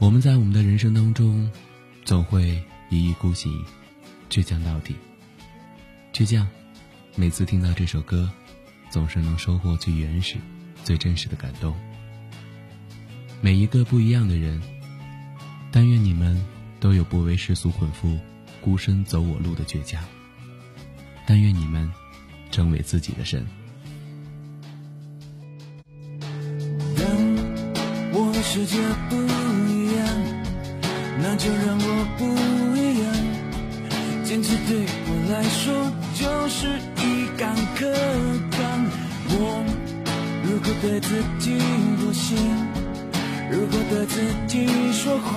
我们在我们的人生当中，总会一意孤行，倔强到底。倔强，每次听到这首歌，总是能收获最原始、最真实的感动。每一个不一样的人，但愿你们都有不为世俗捆缚、孤身走我路的倔强。但愿你们成为自己的神。我的世界不，那就让我不一样。坚持对我来说就是一杆刻钢。我如果对自己妥协，如果对自己说谎，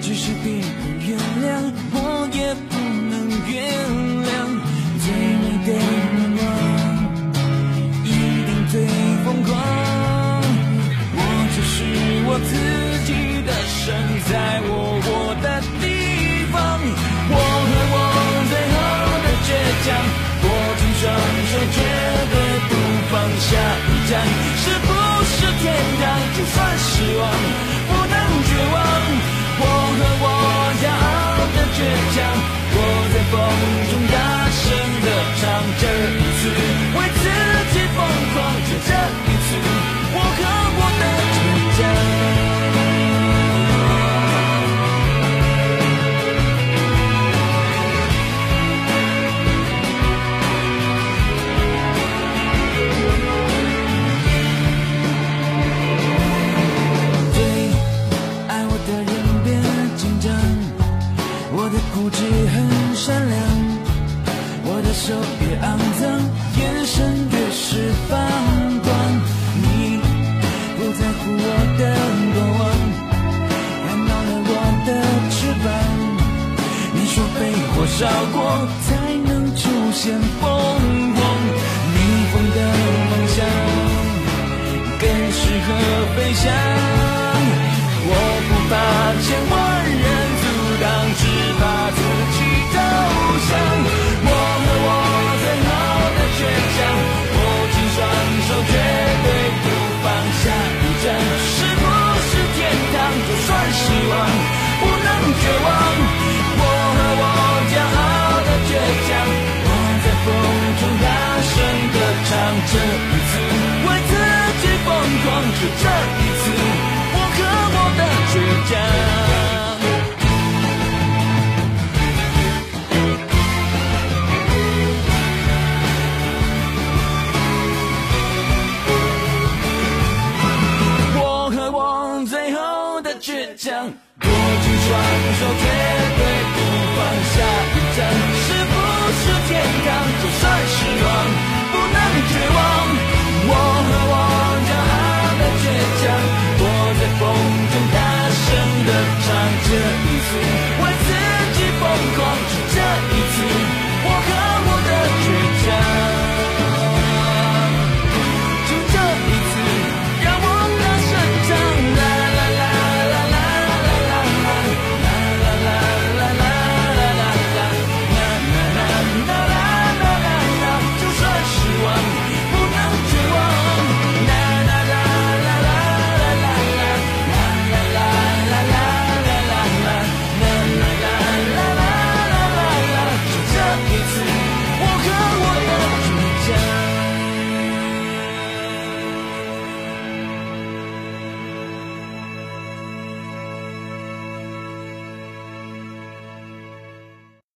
即使别手，绝对不放下一站。是不是天堂？就算失望，烧过才能出现凤凰，逆风的梦想更适合飞翔。紧双手，绝对不放下一站。是不是天